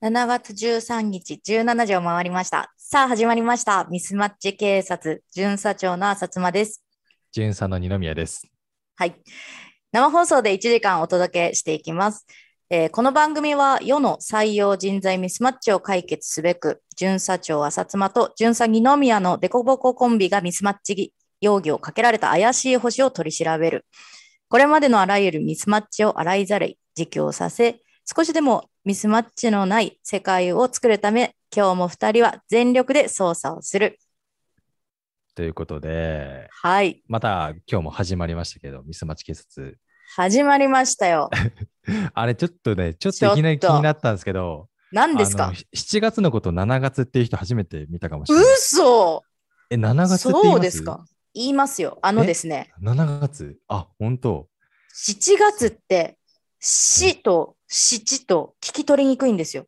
7月13日17時を回りました。さあ始まりました。ミスマッチ警察巡査長の浅妻です。巡査の二宮です。はい。生放送で1時間お届けしていきます。えーこの番組は世の採用人材ミスマッチを解決すべく、巡査長浅妻と巡査二宮のデコボココンビがミスマッチ容疑をかけられた怪しい星を取り調べる。これまでのあらゆるミスマッチを洗いざらい自供させ、少しでもミスマッチのない世界を作るため、今日も二人は全力で捜査をする。ということで、はい。また今日も始まりましたけど、ミスマッチ警察。始まりましたよ。あれちょっとね、ちょっといきなり気になったんですけど、何ですか？あの ?7 月のこと7月っていう人初めて見たかもしれない。嘘え、7月って言います？そうですか。言いますよ。あのですね、7月？あ、本当7月って、死と七と聞き取りにくいんですよ。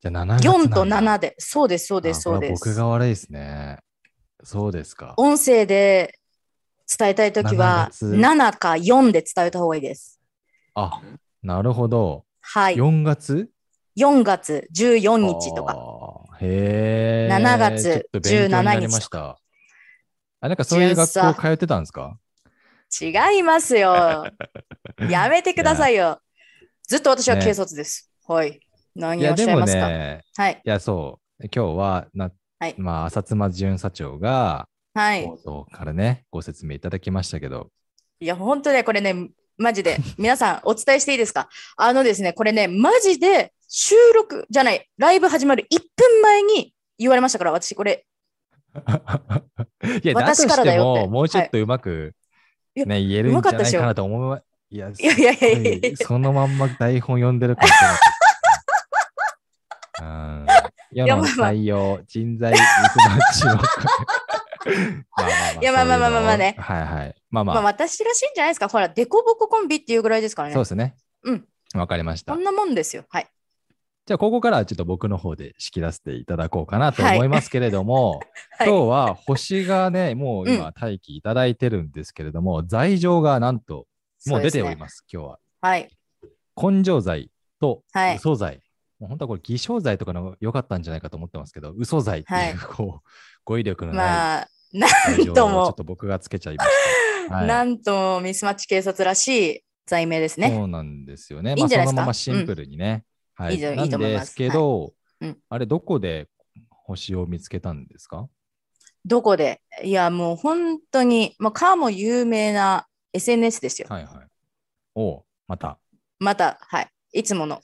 じゃあ7月なん4だ。と7で。そうです、そうです、あそうです僕。が悪いですね。そうですか。音声で伝えたいときは、7月7か4で伝えた方がいいです。あ、なるほど。はい。4月？4月14日とか。か。へえ。7月ちょっと勉強になりました。あ、なんかそういう学校通ってたんですか？違いますよ。やめてくださいよ。ずっと私はね警察です。はい。何をおっしゃいますか、ね、はい。いや、そう。今日はな、はいまあ、浅妻巡査長が、はい。からね、ご説明いただきましたけど、いや、本当ね、これね、マジで、皆さんお伝えしていいですか？あのですね、これね、マジで収録じゃない、ライブ始まる1分前に言われましたから、私これ、いや、私からだよも、もうちょっとうまく、いやね、言えるんじゃないかなと思う。いや、いやいやいやいやいやそのまんま台本読んでるかもしれない。うん世の採用、人材ミスマいやまあまあまあまあまあねはいはい。まあままああ、私らしいんじゃないですか。ほら、デコボココンビっていうぐらいですからね。そうですね。うん。わかりましたこん。なもんですよ。はい。じゃあ、ここからはちょっと僕の方で仕切らせていただこうかなと思いますけれども、はい今日は星がね、もうう今待機いただいてるんですけれども、罪状がなんともう出ておりす。ます、今日は。はい。根性罪とはい嘘罪。もう本当はこれ偽証罪とかの良かったんじゃないかと思ってますけど、嘘罪っていう、はいこう語彙力のないまあ、な罪状をちょんともっと僕がつけちゃいました。はいなんともミスマッチ警察らしい罪名ですね。そうなんですよね。いいんじゃないですか？まあ、そのままシンプルにね。はいいいじゃなんいいと思いますですけど、うんあれ、どこで星を見つけたんですか？どこで？いや、もう本当に、まあ、かも有名な SNS ですよ。はいはい。おうまた。また、はい。いつもの。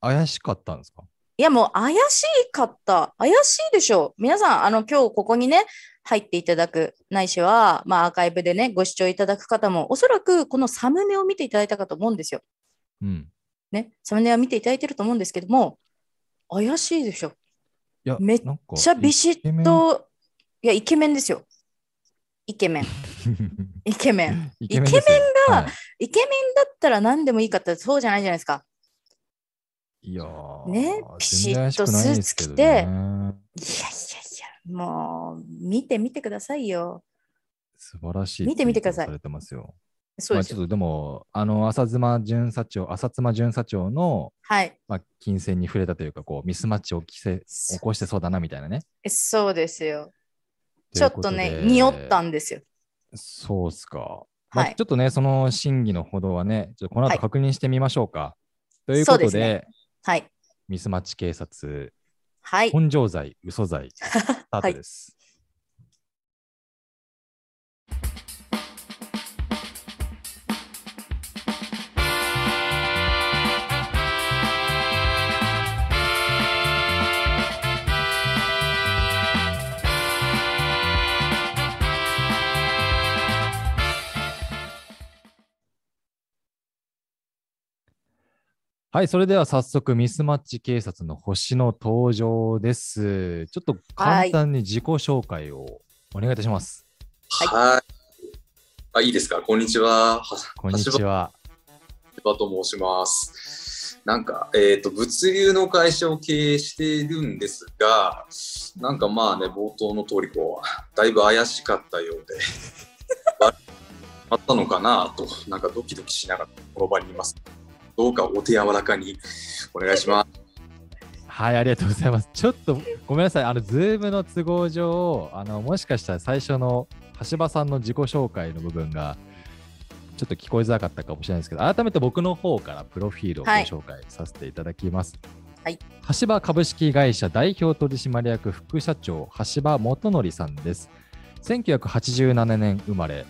怪しかったんですか？いや、もう怪しかった。怪しいでしょう。皆さん、あの、今日ここにね、入っていただく、ないしは、まあ、アーカイブでね、ご視聴いただく方も、おそらくこのサムネを見ていただいたかと思うんですよ。うん。ね、サムネは見ていただいてると思うんですけども、怪しいでしょ。いや、めっちゃビシッと、いや、イケメンですよ。イケメン。イケメン。イケメンがはいイケメンだったら何でもいいかってそうじゃないじゃないですか。いやーねピシッとスーツ着てねいやいやいや、もう、見てみてくださいよ。素晴らしい。見てみてくださいされてますよ。そうですよ。まあちょっとでも、あの、浅妻巡査長、浅妻巡査長の、はい。まあ、金銭に触れたというか、こう、ミスマッチを起きせ起こしてそうだなみたいなね。えそうですよ。とちょっとね、匂ったんですよ。そうっすか。まあはいちょっとね、その真偽のほどはね、ちょっとこのはい後確認してみましょうか。ということで、そうですはい。ミスマッチ警察、はい。根性罪、嘘罪、スタートです。はい、それでは早速、ミスマッチ警察の星の登場です。ちょっと簡単に自己紹介をお願いいたします。はい。あ、いいですか？こんにちは。はこんにちは。橋場と申します。なんか、えっ、と、物流の会社を経営しているんですが、なんかまあね、冒頭の通り、こう、だいぶ怪しかったようで、あったのかなと、なんかドキドキしながらこの場にいます。どうかお手柔らかにお願いします。はい、ありがとうございます。ちょっとごめんなさい、あの、ズームの都合上、あの、もしかしたら最初の橋場さんの自己紹介の部分が、ちょっと聞こえづらかったかもしれないですけど、改めて僕の方からプロフィールをご紹介させていただきます。はい。橋場株式会社代表取締役副社長、橋場元則さんです。1987年生まれ、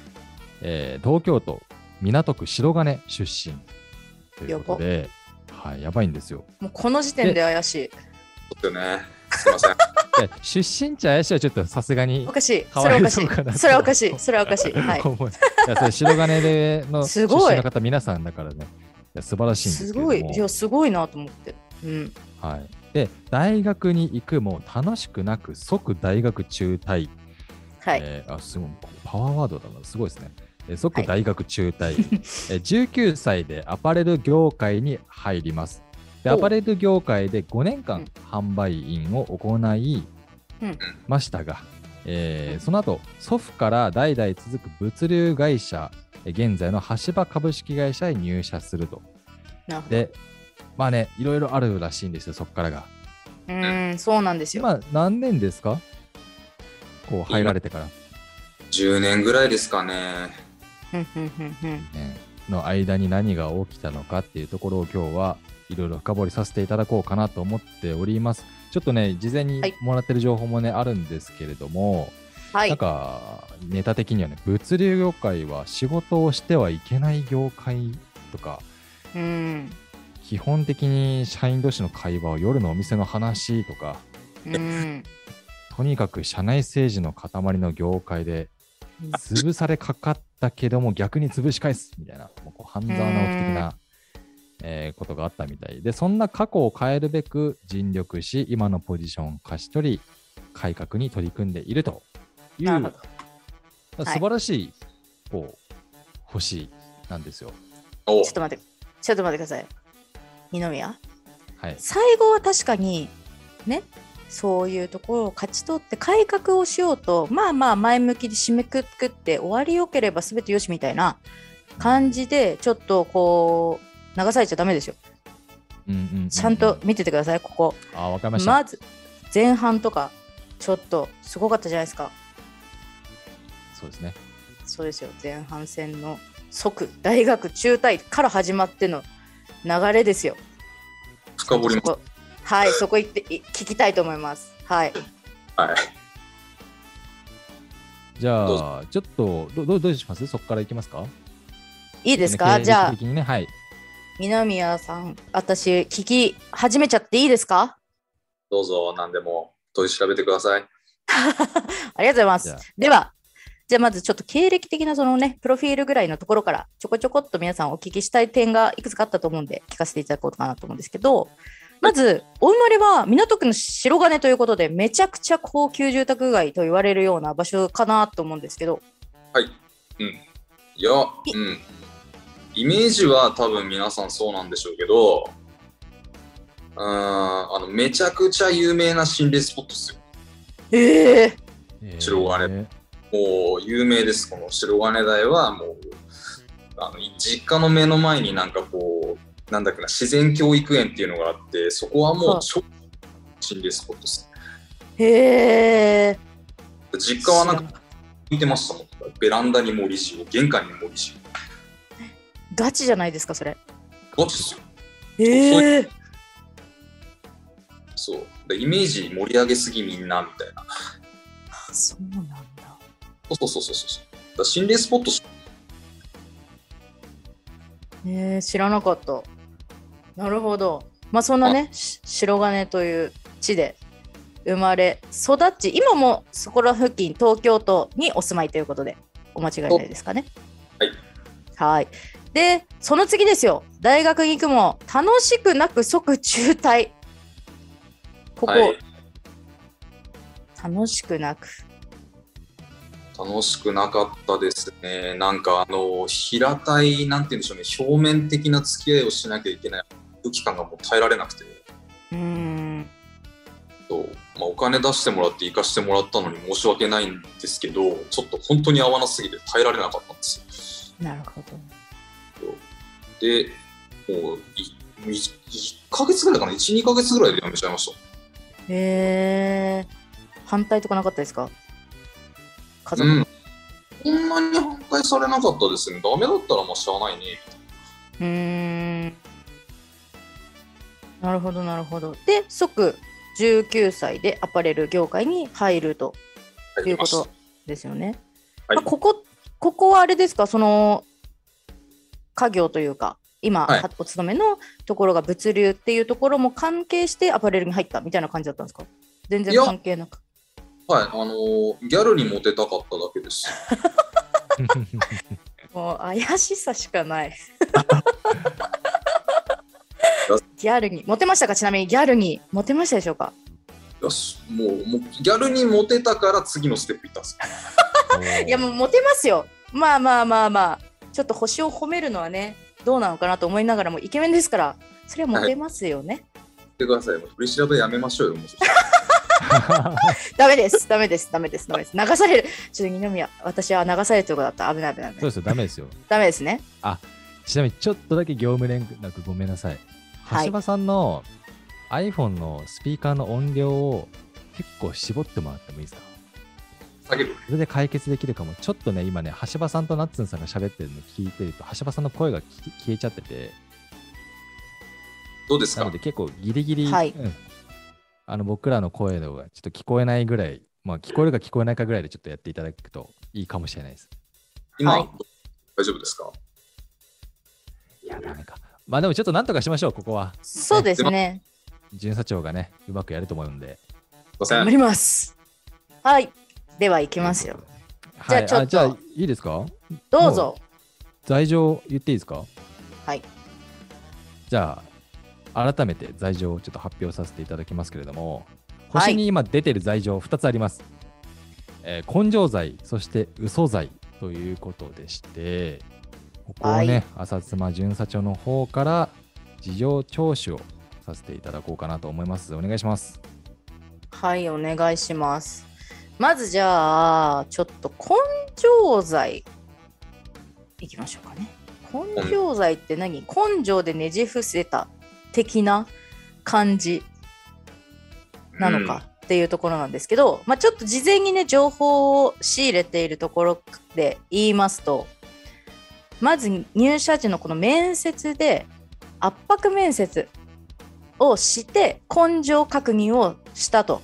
えー東京都港区白金出身ということで、はい、やばいんですよ。もうこの時点で怪しい。ちょっとね、すいません。で出身地怪しいはちょっとさすがにおかしい。それおかしい。それはおかしい。それはおかしい。はい。思いいやそれ白金での出 すごい身の方皆さんだからねいや素晴らしいんですすけれどもごい。いや、すごいなと思って。うん。はい、で大学に行くも楽しくなく即大学中退、はい。えーあすごいパワーワードだなすごいですね、えー即はい。大学中退、えー19歳でアパレル業界に入ります。でおアパレル業界で5年間うん。販売員を行いうん。ましたが、えーその後祖父から代々続く物流会社えー現在の橋場株式会社へ入社すると。なるほど。でまあねいろいろあるらしいんですよそこからが。うーん、そうなんですよ。今何年ですか？こう入られてから、10年ぐらいですかね。ね、の間に何が起きたのかっていうところを今日はいろいろ深掘りさせていただこうかなと思っております。ちょっとね、事前にはいもらってる情報もね、あるんですけれども、なんはい。かネタ的にはね、物流業界は仕事をしてはいけない業界とか、うん。基本的に社員同士の会話を夜のお店の話とか、うん。とにかく社内政治の塊の業界で潰されかかったけども逆に潰し返すみたいなもうこう半沢直樹的な、えーことがあったみたいでそんな過去を変えるべく尽力し今のポジションを勝ち取り改革に取り組んでいるという。素晴らしい、こう星なんですよ。おちょっと待って、ちょっと待ってください。二宮？はい、最後は確かにねそういうところを勝ち取って改革をしようとまあまあ前向きに締めくくって終わりよければ全てよしみたいな感じでちょっとこう流されちゃダメですよ。うんうんうんうんちゃんと見ててくださいここ。あわかりました、まず前半とかちょっとすごかったじゃないですか。そうですね。そうですよ。前半戦の即大学中退から始まっての流れですよ。深掘りも。そこはいそこ行ってい聞きたいと思います。はい。はい。じどゃあちょっとどどどうします？そこからいきますか？いいですか、ねじゃあねはい。二宮さん、私、聞き始めちゃっていいですか？どうぞ、何でも取り調べてください。ありがとうございます。では、じゃあまずちょっと経歴的なそのね、プロフィールぐらいのところから、ちょこちょこっと皆さんお聞きしたい点がいくつかあったと思うんで、聞かせていただこうかなと思うんですけど、まず、お生まれは港区の白金ということで、めちゃくちゃ高級住宅街と言われるような場所かなと思うんですけど、い。や、うん。イメージは多分皆さんそうなんでしょうけど、うーん、あの、めちゃくちゃ有名な心霊スポットですよ。ええ白金。もう有名です、この白金台はもう、あの実家の目の前になんかこう、なんだっけな、自然教育園っていうのがあって、そこはもはいう超心霊スポットです。へえ実家はなんか見てましたもん。ベランダに森塩、玄関に森塩。ガチじゃないですか、それ。ガチですよ。ええそう。でイメージ盛り上げすぎみんなみたいな。そうなんだ。そうそうそうそうそう。心霊スポットしえー、知らなかった。なるほど。まあそんなね、し白金という地で生まれ育ち、今もそこら付近、東京都にお住まいということで、お間違いないですかね。はい。はい。で、その次ですよ。大学に行くも楽しくなく即中退。ここ、はい楽しくなく。楽しくなかったですね。なんかあの、平たい、なんて言うんでしょうね、表面的な付き合いをしなきゃいけない空気感がもう耐えられなくて、うーん。そうまあ、お金出してもらって行かしてもらったのに申し訳ないんですけど、ちょっと本当に合わなすぎて耐えられなかったんですよ。なるほど。で、もうい 1, ヶ月ぐらいかな、1、2ヶ月ぐらいで辞めちゃいました。へえ。反対とかなかったですか？家族。うん。こんなに反対されなかったですね。ダメだったらまあしゃあないね。うーん。なるほど、なるほど。で、即19歳でアパレル業界に入るということですよね。はいまあ、ここ、ここはあれですか、その家業というか、今、はいお勤めのところが物流っていうところも関係してアパレルに入ったみたいな感じだったんですか？全然関係なく。はい、あのーギャルにモテたかっただけです。もう怪しさしかない。ギャルに、モテましたか？ちなみにギャルに、モテましたでしょうか？よし、もうもうギャルにモテたから次のステップいったんです。いやもうモテますよ。まあまあまあまあ、ちょっと星を褒めるのはね、どうなのかなと思いながらも、イケメンですから、それはモテますよね。言ってください。もう取り調べやめましょうよ。もうそしたらダメです、ダメです、ダメです、ダメです。流される。ちょっと二宮、私は流されるとこだった。危ない危ない危ない。そうですよ、ダメですよ。ダメですね。ちなみにちょっとだけ業務連絡ごめんなさい。はい橋場さんの iPhone のスピーカーの音量を結構絞ってもらってもいいですか？下げる。それで解決できるかも。ちょっとね、今ね、橋場さんとナッツンさんが喋ってるの聞いてると、橋場さんの声が消えちゃってて、どうですか？なので結構ギリギリ、はいうんあの僕らの声のがちょっと聞こえないぐらい、まあ聞こえるか聞こえないかぐらいでちょっとやっていただくといいかもしれないです。今、はい大丈夫ですか？いや、ダメか。まあでもちょっとなんとかしましょう、ここは。そうですね。巡査長がね、うまくやると思うんで。頑張ります。はい。では、行きますよ。じゃあはいちょっとじゃあいいですか？どうぞ。罪状言っていいですか？はい。じゃあ、改めて罪状をちょっと発表させていただきますけれども、はい星に今出てる罪状2つあります。えー根性罪、そして嘘罪ということでして、ここをね、浅妻巡査長の方から事情聴取をさせていただこうかなと思います。お願いします。はい、お願いします。まずじゃあ、ちょっと根性罪いきましょうかね。根性罪って何？根性でねじ伏せた的な感じなのかっていうところなんですけど、まあ、ちょっと事前にね情報を仕入れているところで言いますとまず入社時のこの面接で圧迫面接をして根性確認をしたと。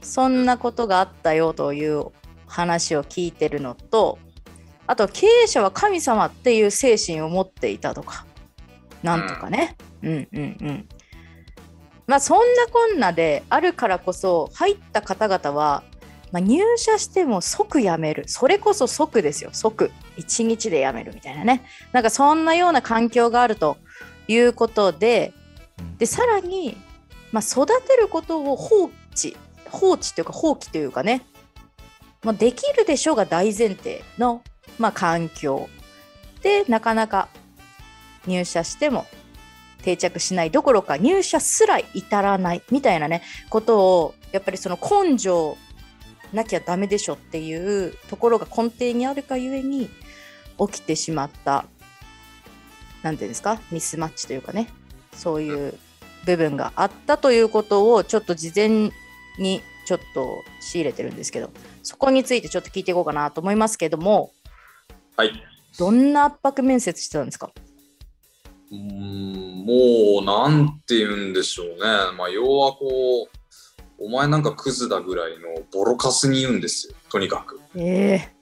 そんなことがあったよという話を聞いてるのとあと経営者は神様っていう精神を持っていたとかなんとかね、うん、うんうん。まあそんなこんなであるからこそ入った方々は、まあ、入社しても即辞める。それこそ即ですよ。即。1日で辞めるみたいなね。なんかそんなような環境があるということで。でさらに、まあ、育てることを放置。放置というか放棄というかね、まあ、できるでしょうが大前提の、まあ、環境。でなかなか入社しても定着しないどころか入社すら至らないみたいなね。ことをやっぱりその根性なきゃダメでしょっていうところが根底にあるかゆえに起きてしまったなんていうんですかミスマッチというかねそういう部分があったということをちょっと事前にちょっと仕入れてるんですけどそこについてちょっと聞いていこうかなと思いますけどもはい。どんな圧迫面接してたんですか？うーん、もう、なんて言うんでしょうね。まあ、要はこう、お前なんかクズだぐらいのボロカスに言うんですよ。とにかく。ええ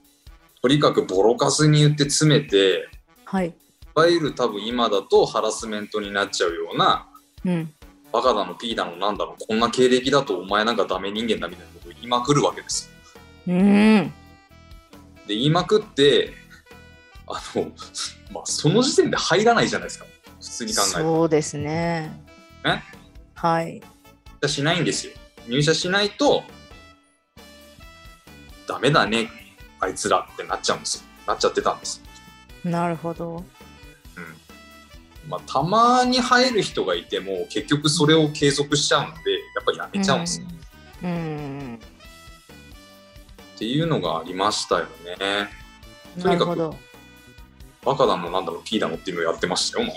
とにかくボロカスに言って詰めて、はいいわゆる多分今だとハラスメントになっちゃうような、うんバカだの、ピーだの、なんだの、こんな経歴だとお前なんかダメ人間だみたいなことを言いまくるわけですよ。うーんで、言いまくって、あの、まあ、その時点で入らないじゃないですか。普通に考えて。そうですねえ？はいしないんですよ。入社しないと、ダメだね、あいつらってなっちゃうんですよ。なっちゃってたんです。なるほどうん。まあ、たまに入る人がいても、結局それを継続しちゃうんで、やっぱりやめちゃうんですよ。うんうんっていうのがありましたよね。とにかくバカだの、なんだろう、ピーだのっていうのをやってましたよ、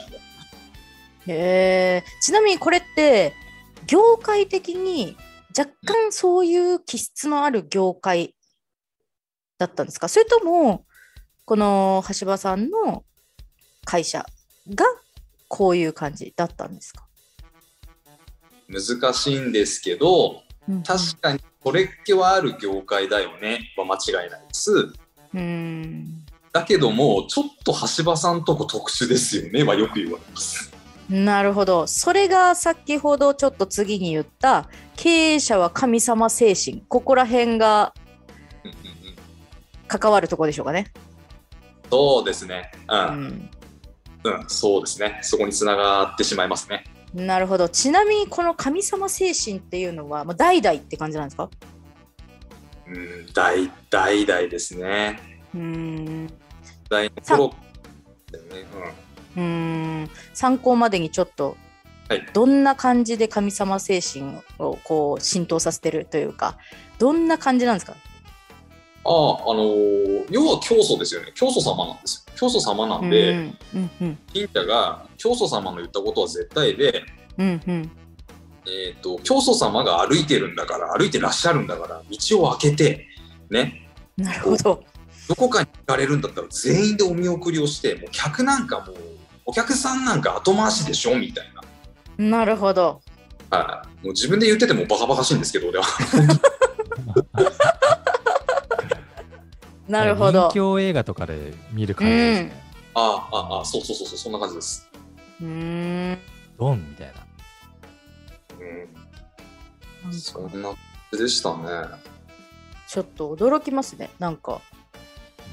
へえ。ちなみにこれって、業界的に若干そういう気質のある業界だったんですか？それとも、この橋場さんの会社がこういう感じだったんですか、難しいんですけど、うん確かにこれっ気はある業界だよねは間違いないです。うん。だけども、ちょっと橋場さんとこ特殊ですよねはよく言われます。なるほど。それが先ほどちょっと次に言った経営者は神様精神。ここら辺がうんうんうん関わるところでしょうかね。そうですね。う。うんん。うん、そうですね。そこにつながってしまいますね。なるほど。ちなみにこの神様精神っていうのは、もう代々って感じなんですか？うん、代代々ですね。うーん。代の頃だよね。うーん。参考までにちょっと、はいどんな感じで神様精神をこう浸透させてるというか、どんな感じなんですか？ああ、あのー要は教祖ですよね。教祖様なんですよ。教祖様なんで、うんうんうん信者が教祖様の言ったことは絶対で、うんうんえー、と教祖様が歩いてるんだから歩いてらっしゃるんだから道を開けてねなるほど。どこかに行かれるんだったら全員でお見送りをしてもう客なんかもうお客さんなんか後回しでしょみたいな、なるほど。はい、もう自分で言っててもバカバカしいんですけど俺は なるほど人。気映画とかで見る感じですね。ああああそうそうそうそうそんな感じです、うーん。ドンみたいな。うん、そんな感じでしたねちょっと驚きますね。なんか、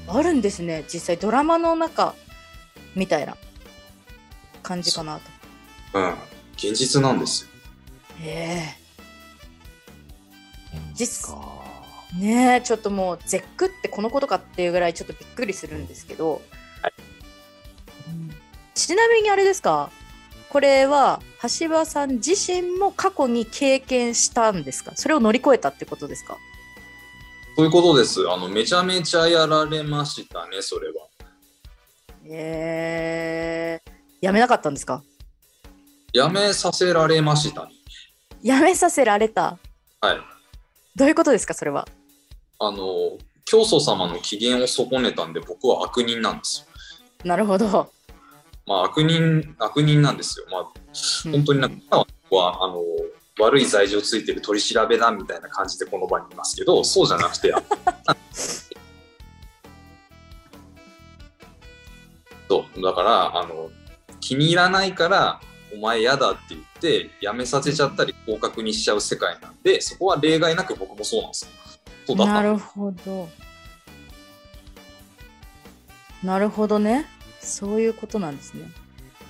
あるんですね。実際ドラマの中みたいな感じかなと。うん。現実なんですよ。へ実か。え。ねえ、ちょっともう絶句ってこのことかっていうぐらいちょっとびっくりするんですけど。はいうん。ちなみにあれですか？これは橋場さん自身も過去に経験したんですか？それを乗り越えたってことですか？そういうことです。あのめちゃめちゃやられましたねそれは。え。ー、やめなかったんですか？やめさせられましたね。やめさせられた？はい。どういうことですかそれは？あの教祖様の機嫌を損ねたんで僕は悪人なんですよ。なるほど。まあ悪人悪人なんですよ。まあ本当になんか僕はあの悪い罪状ついてる取り調べだみたいな感じでこの場にいますけどそうじゃなくて そうだからあの気に入らないからお前嫌だって言って辞めさせちゃったり降格にしちゃう世界なんでそこは例外なく僕もそうなんですよ。そうだったなるほど。なるほどね。そういうことなんですね。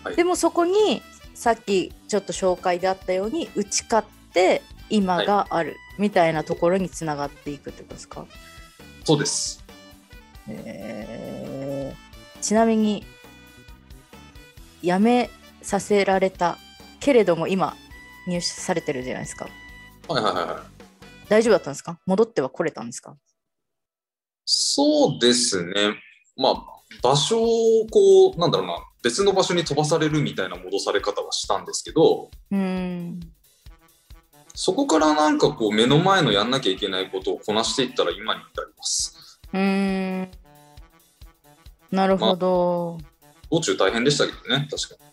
はいでもそこにさっきちょっと紹介であったように打ち勝って今があるみたいなところにつながっていくってことですか、そうです。えーちなみに辞めさせられたけれども今入手されてるじゃないですか。はいはいはいはい。大丈夫だったんですか？戻っては来れたんですか？そうですね。まあ、場所をこう、なんだろうな、別の場所に飛ばされるみたいな戻され方はしたんですけど、うーん。そこからなんかこう、目の前のやんなきゃいけないことをこなしていったら今に至ります。うーん。なるほど、道中大変でしたけどね、確かに。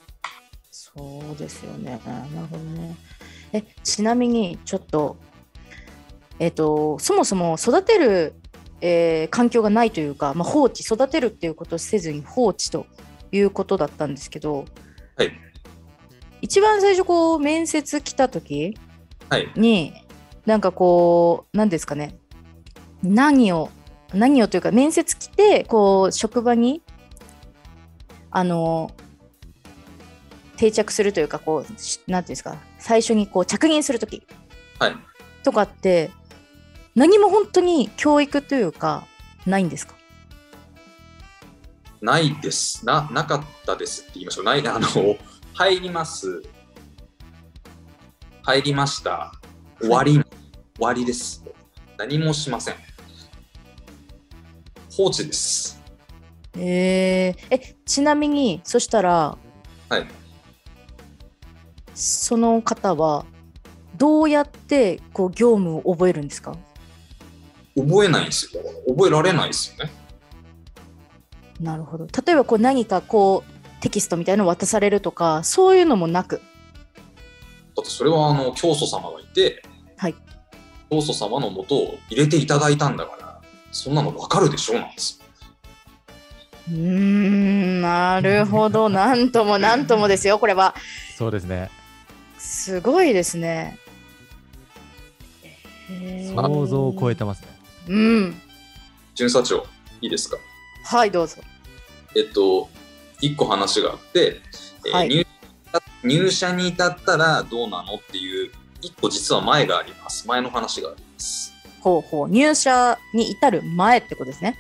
そうですよね。なるほどね。え、ちなみに、ちょっと、えっ、と、そもそも育てる、えー環境がないというか、まあ、放置、育てるっていうことをせずに放置ということだったんですけど、はい。一番最初、こう、面接来た時はい。に、なんかこう、何ですかね、何を、何をというか、面接来て、こう、職場に、あの、定着するというか、こう、しなんていうんですか、最初にこう着任するときはい。とかって、何も本当に教育というか、ないんですか？ないです。な、なかったですって言いましょう。ない、あの、入ります。入りました。終わり、終わりです。何もしません。放置です。えー、え、ちなみに、そしたら、はい。その方はどうやってこう業務を覚えるんですか？覚えないんですよ。覚えられないですよね。なるほど例えばこう何かこうテキストみたいのを渡されるとかそういうのもなく？だってそれはあの教祖様がいて、はい教祖様のもとを入れていただいたんだから、そんなの分かるでしょうなんですよ。うーんなるほど。なんともなんともですよこれは。そうですね。すごいですね。想像を超えてますね。うん。巡査長、いいですか？はいどうぞ。えっと、一個話があって、えーはい。入入社に至ったらどうなのっていう、一個実は前があります。前の話があります。ほうほう。入社に至る前ってことですね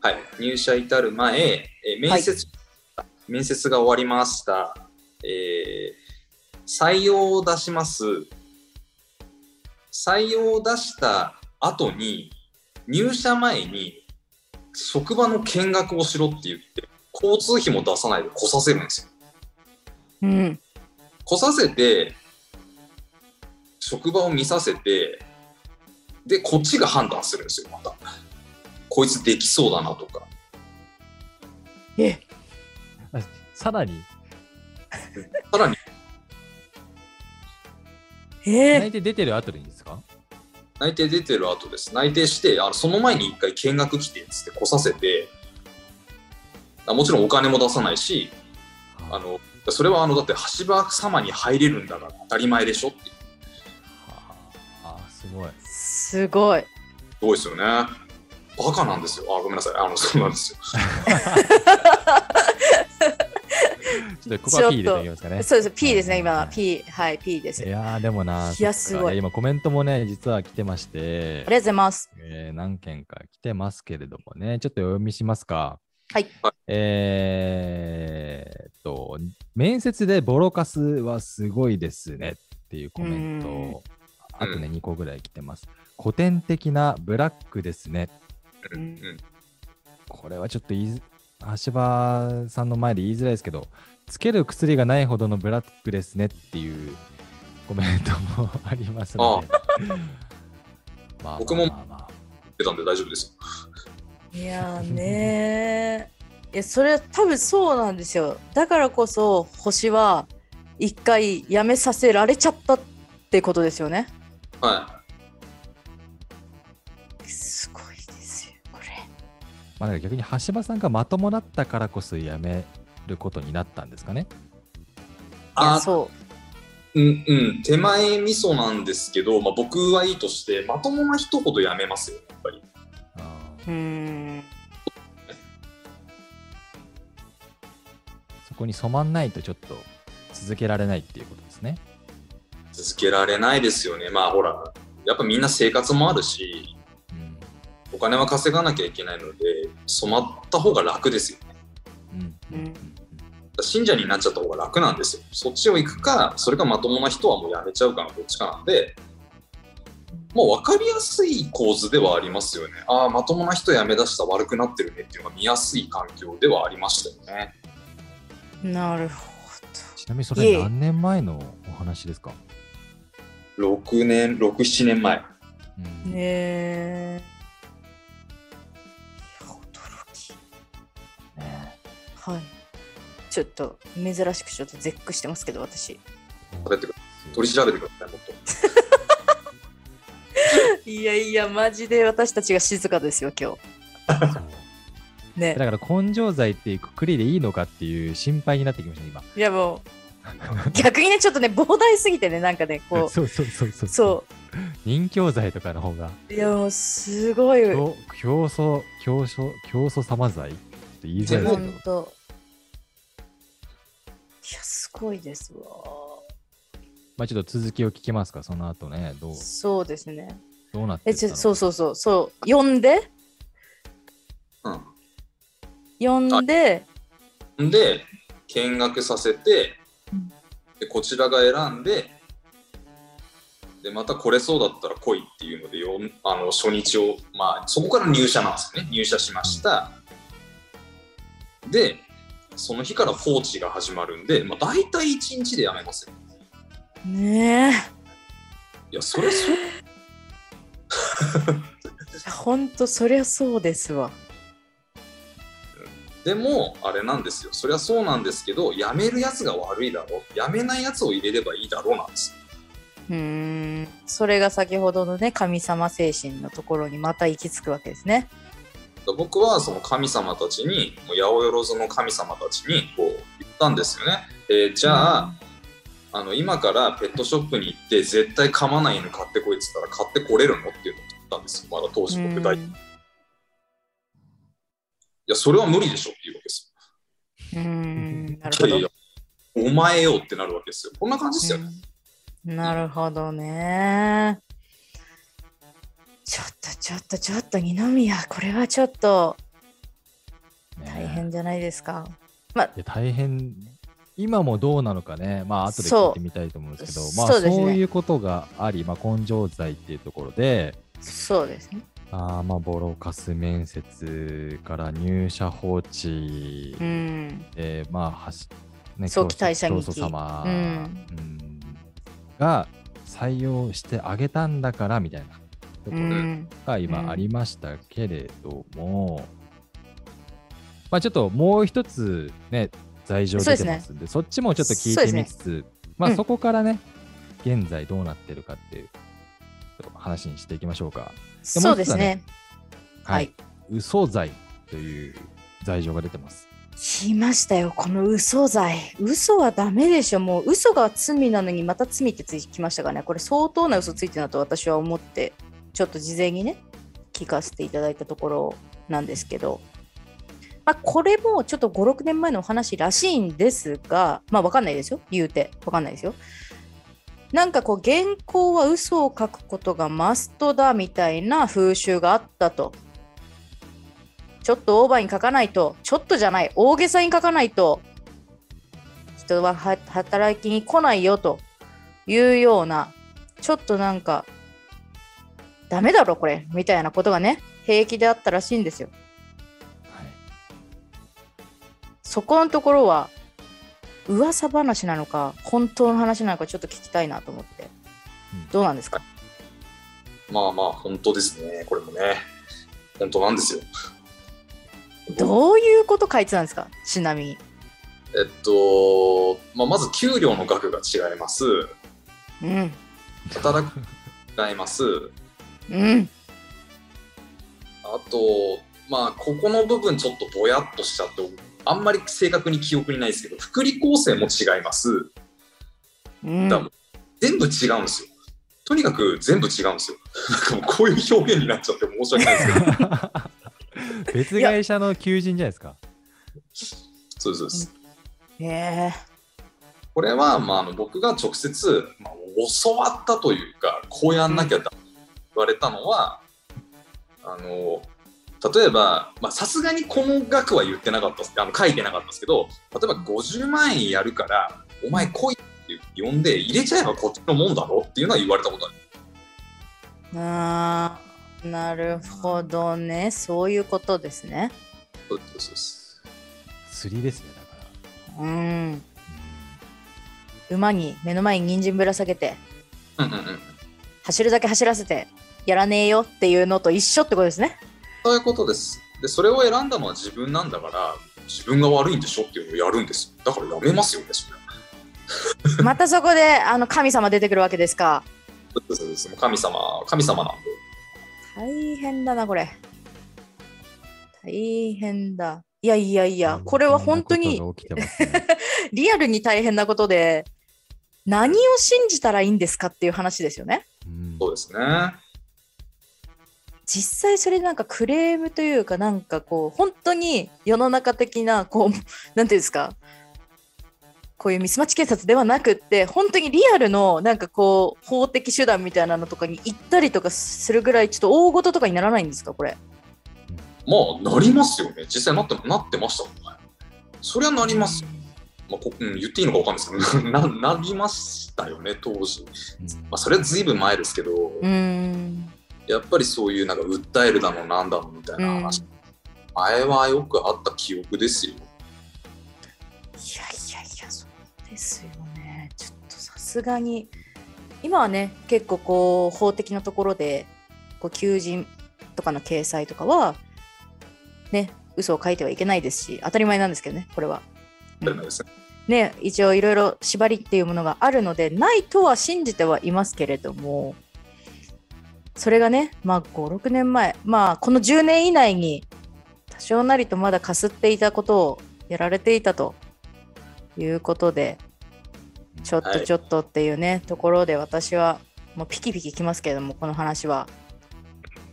はい、入社至る前、えー面接、面接が終わりました。えー採用を出します。採用を出した後に、入社前に職場の見学をしろって言って、交通費も出さないで来させるんですよ。うん来させて、職場を見させて、で、こっちが判断するんですよ、また。こいつできそうだなとか。えあ さらに、さらに、え内定出てる後でいいんですか？内定出てる後です。内定して、あのその前に一回見学来てっつって来させて、あもちろんお金も出さないし、あのそれはあのだって橋場様に入れるんだから当たり前でしょって。はああ、すごい。すごいすごいですよね。バカなんですよ。あ、ごめんなさい。あの、そうなんですよ。ちょっとここは P 入れていきますかね。そうです P ですね今はい P はい P ですいやーでもな、いやすごい今コメントもね、実は来てましてあり、がとうございますえー何件か来てますけれどもね、ちょっとお読みしますか。はい。えーっと、面接でボロカスはすごいですねっていうコメンうんト、あとね、う2個ぐらい来てます。古典的なブラックですね。うんうん。これはちょっと言い、橋場さんの前で言いづらいですけど、つける薬がないほどのブラックですねっていうコメントもありますので。まあ僕もまあまあ。まあ出たんで大丈夫です。よ。いやーねー。いやそれ多分そうなんですよ。だからこそ星は一回辞めさせられちゃったってことですよね。はすまあ、だから逆に橋場さんがまともだったからこそ辞めることになったんですかね。あ、そううんうん。手前味噌なんですけど、まあ僕はいいとして、まともな人ほどやめますよ、やっぱり。あうーんそこに染まんないとちょっと続けられないっていうことですね。続けられないですよね。まあほら、やっぱみんな生活もあるし、うんお金は稼がなきゃいけないので、染まった方が楽ですよね。うんうん信者になっちゃった方が楽なんですよ。そっちを行くか、それかまともな人はもうやめちゃうかのどっちかなんで、もう分かりやすい構図ではありますよね。ああ、まともな人辞め出した悪くなってるねっていうのが見やすい環境ではありましたよね。なるほちなみにそれ何年前のお話ですか、6年、6、7年前。うんどねえはい。ちょっと珍しくちょっと絶句してますけど私。喋ってくだ取り調べてください、もっと。いやいやマジで私たちが静かですよ今日。ね。だから根性剤っていうくくりでいいのかっていう心配になってきましたね、今。いやもう逆にねちょっとね膨大すぎてねなんかねこ そうそうそうそうう。そ人形剤とかの方が。ういやもうすごい。競競争競争競争様剤って言いづらいですけ本どやすごいですわ。まあちょっと続きを聞きますかその後ねどう？そうですね。どうなってえったのちょそうそうそうそう。呼んで？うん。呼んで？で見学させてうん。でこちらが選んででまた来れそうだったら来いっていうのでよんあの初日をまあそこから入社なんですよね。入社しました。でその日から放置が始まるんで、まあ、大体1日でやめますよ。ねいや、それそう。えほんとそりゃそうですわでも、あれなんですよ。そりゃそうなんですけど、やめるやつが悪いだろう。やめないやつを入れればいいだろうなんですよ。うーんそれが先ほどのね神様精神のところにまた行き着くわけですね僕はその神様たちに、もう八百万の神様たちにこう言ったんですよね。えーじゃあ、あの今からペットショップに行って絶対噛まない犬買ってこいって言ったら買ってこれるのっていうのを言ったんですよ。まだ当時僕大、いうんや、それは無理でしょっていうわけですうーんなよ。るほどいやいやお前よってなるわけですよ。こんな感じですよ。うんなるほどね。ちょっとちょっとちょっと二宮これはちょっとね。大変じゃないですか。いや大変。今もどうなのかね。まあ後で聞いてみたいと思うんですけど。まあそういうことがあり、まあ、根性罪っていうところで。そうですね。あーまあボロカス面接から入社放置うん。でまあはし、ね、早期退社様、うん。うん。が採用してあげたんだからみたいなとうころん。がうん今ありましたけれども、まあちょっともう一つね、罪状出てますんで、そっちもちょっと聞いてみつつ、まうんあそこからね、現在どうなってるかっていう話にしていきましょうか。そうですね。はい。嘘罪という罪状が出てます。来ましたよ、この嘘罪。嘘はダメでしょ。もう嘘が罪なのにまた罪ってついてきましたからね。これ相当な嘘ついてるなと私は思って、ちょっと事前にね、聞かせていただいたところなんですけど、まあ、これもちょっと5、6年前のお話らしいんですが、まあわかんないですよ。言うて。わかんないですよ。なんかこう原稿は嘘を書くことがマストだみたいな風習があったと。ちょっとオーバーに書かないと、ちょっとじゃない、大げさに書かないと、人は働きに来ないよというような、ちょっとなんか、ダメだろ、これ、みたいなことがね、平気であったらしいんですよ。はい、そこのところは、噂話なのか、本当の話なのか、ちょっと聞きたいなと思って。うんどうなんですか？まあまあ、本当ですね。これもね。本当なんですよ。どういうこと書いてたんですか？ちなみに。えっと、まあ、まず給料の額が違います。うん。働く違います。うん。あと、まあ、ここの部分ちょっとぼやっとしちゃって、あんまり正確に記憶にないですけど、福利厚生も違います。うん。だ全部違うんですよ。とにかく全部違うんですよ。なんかもうこういう表現になっちゃって申し訳ないですけど、別会社の求人じゃないですか。そうですそうです。へえ。これは、まあ、あの僕が直接、まあ、教わったというか、こうやんなきゃだ、言われたのは、あの、例えば、まあさすがにこの額は言ってなかったあの書いてなかったですけど、例えば50万円やるから、お前来いって呼んで入れちゃえばこっちのもんだろっていうのは言われたことある。あーなるほどね。そういうことですね。そうですそうです。釣りですね、だから。うん。うん馬に目の前に人参ぶら下げて、うんうんうん。走るだけ走らせて、やらねえよっていうのと一緒ってことですね。そういうことです。で、それを選んだのは自分なんだから、自分が悪いんでしょっていうのをやるんですよ。だからやめますよね、それ。またそこであの神様出てくるわけですか。そうです神様、神様なんで。大変だな、これ。大変だ。いやいやいや、これは本当にね リアルに大変なことで、何を信じたらいいんですかっていう話ですよね。うんそうですね。実際それなんかクレームというかなんかこう本当に世の中的なこう なんていうんですか？こういうミスマッチ警察ではなくって本当にリアルのなんかこう法的手段みたいなのとかに行ったりとかするぐらいちょっと大事とかにならないんですか？これまあ、なりますよね。実際なってなってましたもんね。そりゃなります。まあこうん、言っていいのかわかんないですけど、ななりましたよね、当時。うんまあ、それはずいぶん前ですけど、うーんやっぱりそういうなんか訴えるだのなんだのみたいな話、前はよくあった記憶ですよ。いやいや、そうですよね。ちょっとさすがに、今はね、結構こう、法的なところで、こう求人とかの掲載とかは、ね、嘘を書いてはいけないですし、当たり前なんですけどね、これは。うんね、一応いろいろ縛りっていうものがあるので、ないとは信じてはいますけれども、それがね、まあ5、6年前、まあこの10年以内に多少なりとまだかすっていたことをやられていたと。いうことで、ちょっはいとちょっとっていうね、ところで私はもうピキピキきますけれども、この話は。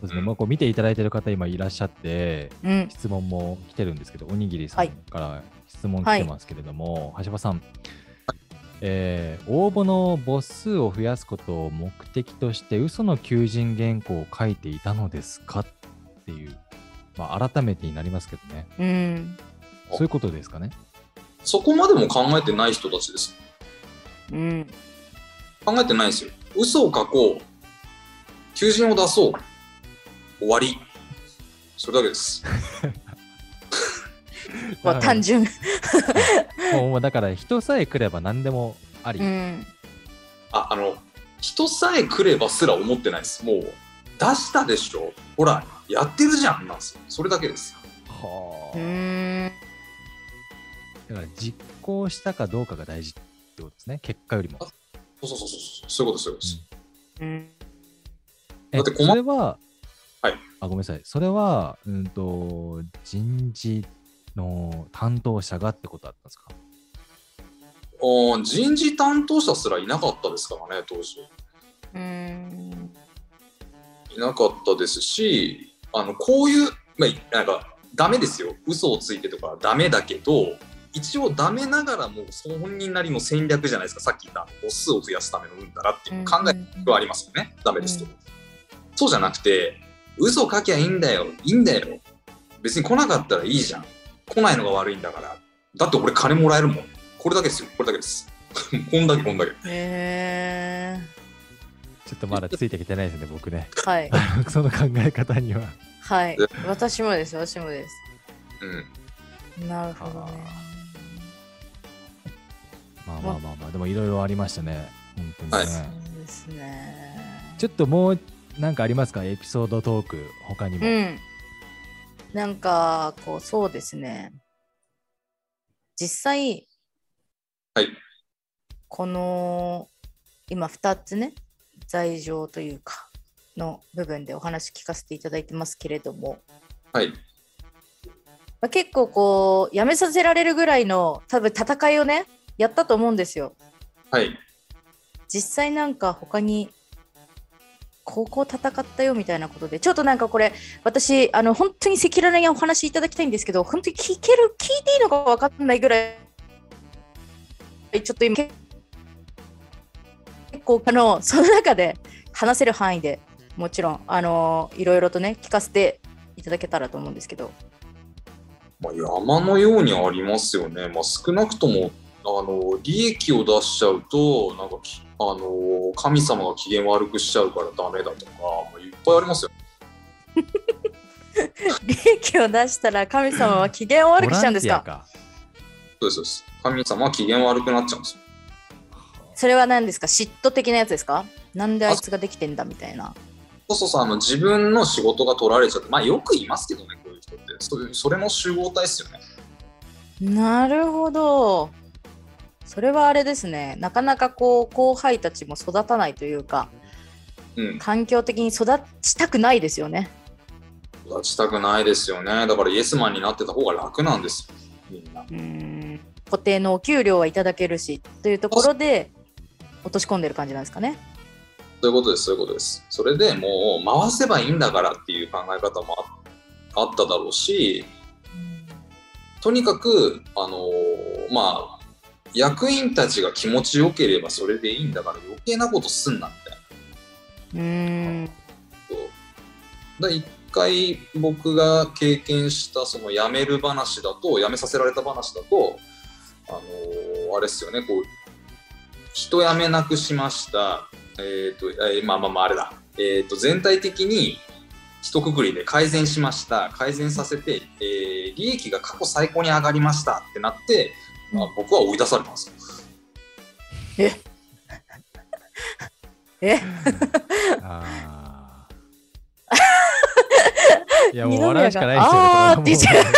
そうですね、もうこう見ていただいてる方今いらっしゃって、うん。質問も来てるんですけど、おにぎりさはいんから質問来てますけれども、橋場さん、えー応募の母数を増やすことを目的として、嘘の求人原稿を書いていたのですかっていう、まあ、改めてになりますけどね、うん。そういうことですかね？そこまでも考えてない人たちです。うん。考えてないですよ。嘘を書こう。求人を出そう。終わり。それだけです。まあ単純。もうもうだから人さえ来れば何でもあり。うん。あ、あの、人さえ来ればすら思ってないです。もう、出したでしょ。ほら、やってるじゃん。なんですよ。それだけです。はうあん。だから実行したかどうかが大事ってことですね、結果よりも。そうそうそうそう。そういうことです。そういうことです。うん。えだって困っそれは、はいあ、ごめんなさい。それは、うんと、人事の担当者がってことだったんですか？あー人事担当者すらいなかったですからね、当時。うん。いなかったですし、あのこういう、まあ、なんか、ダメですよ。嘘をついてとかダメだけど、一応ダメながらも、その本人なりの戦略じゃないですか。さっき言った母数を増やすためのうんだらっていう考えはありますよね。ダメですけど。そうじゃなくて、嘘書きゃいいんだよ。いいんだよ。別に来なかったらいいじゃん。来ないのが悪いんだから。だって俺金もらえるもん。これだけですよ。これだけです。こんだけこんだけ。へえ。ちょっとまだついてきてないですね、僕ね。はい。その考え方には。はい。私もです。私もです。うん。なるほどね。まあまあまあまあ、でもいろいろありましたね。本当にね。はいそうですね。ちょっともう、なんかありますか？エピソードトーク、他にも。うん。なんか、こう、そうですね。実際、はい。この、今2つね、罪状というか、の部分でお話聞かせていただいてますけれども、はい。まあ、結構こう、やめさせられるぐらいの多分戦いをね、やったと思うんですよ。はい。実際なんか他に高校戦ったよみたいなことでちょっとなんかこれ私あの本当に赤裸々にお話しいただきたいんですけど本当に聞ける聞いていいのか分かんないぐらいちょっと今結構あのその中で話せる範囲でもちろんあのいろいろとね聞かせていただけたらと思うんですけどまあ、山のようにありますよね。まあ、少なくともあの利益を出しちゃうとなんかきあの神様が機嫌悪くしちゃうからダメだとか、まあ、いっぱいありますよ。利益を出したら神様は機嫌を悪くしちゃうんですか？か。そうですそうです。神様は機嫌悪くなっちゃうんですよ。それは何ですか？嫉妬的なやつですか？なんであいつができてんだみたいな。そうそうそうあの自分の仕事が取られちゃってまあよく言いますけどねこういう人ってそれそれの集合体ですよね。なるほど。それはあれですね。なかなかこう後輩たちも育たないというか、うん、環境的に育ちたくないですよね。育ちたくないですよね。だからイエスマンになってた方が楽なんですよ。みんな。うーん。固定のお給料はいただけるしというところで落とし込んでる感じなんですかね。そういうことです、そういうことです。それでもう回せばいいんだからっていう考え方もああっただろうし、とにかく、あのーまあ、役員たちが気持ちよければそれでいいんだから余計なことすんなみたいな。ん。で一回僕が経験したその辞める話だと辞めさせられた話だとあのーあれですよねこう人辞めなくしましたえっ、と、えーまあまあまああれだえっ、と全体的に一括りで改善しました改善させて、えー利益が過去最高に上がりましたってなってうんあ僕は追い出されます。え？あー。いやもう笑うしかないですよね。あーって言っちゃう。こ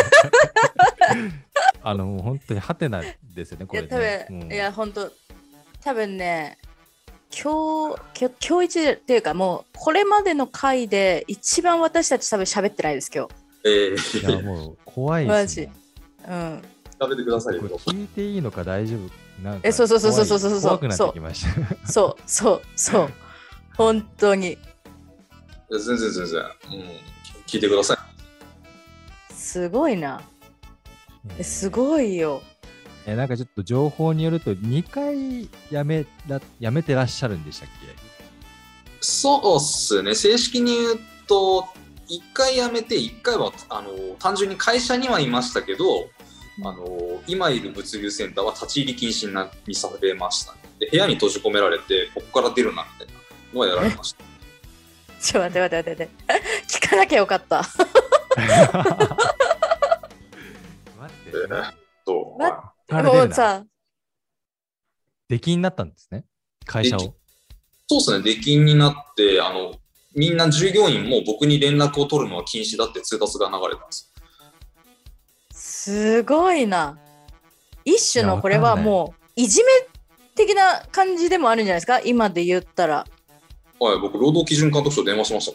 れはもうあのもう本当にハテナですよね、これ、いや多ね。分、う。んいや本当多分ね今日今日今日一っていうかもうこれまでの回で一番私たち多分喋ってないです今えいやー、もう怖いです、ね。日うん食べてくださいよ。聞いていいのか大丈夫？なんかえそうそうそうそうそうそうそう怖くなってきました。そうそうそう本当に全然全然。うん。聞いてください。すごいなえすごいよえなんかちょっと情報によると2回辞めら辞めてらっしゃるんでしたっけ？そうっすね。正式に言うと、1回辞めて、1回はあの単純に会社にはいましたけど、あの今いる物流センターは立ち入り禁止にされました、ね。で部屋に閉じ込められて、ここから出るなみたいな。のはやられました。ちょ待って待って待って待って。聞かなきゃよかった。待って。でとまはもうさ。出禁になったんですね？会社を？出そうですね、出禁になってあの、みんな従業員も僕に連絡を取るのは禁止だって通達が流れたんです。すごいな。一種のこれはもういじめ的な感じでもあるんじゃないですか？今で言ったら。はい、僕、労働基準監督署電話しました。い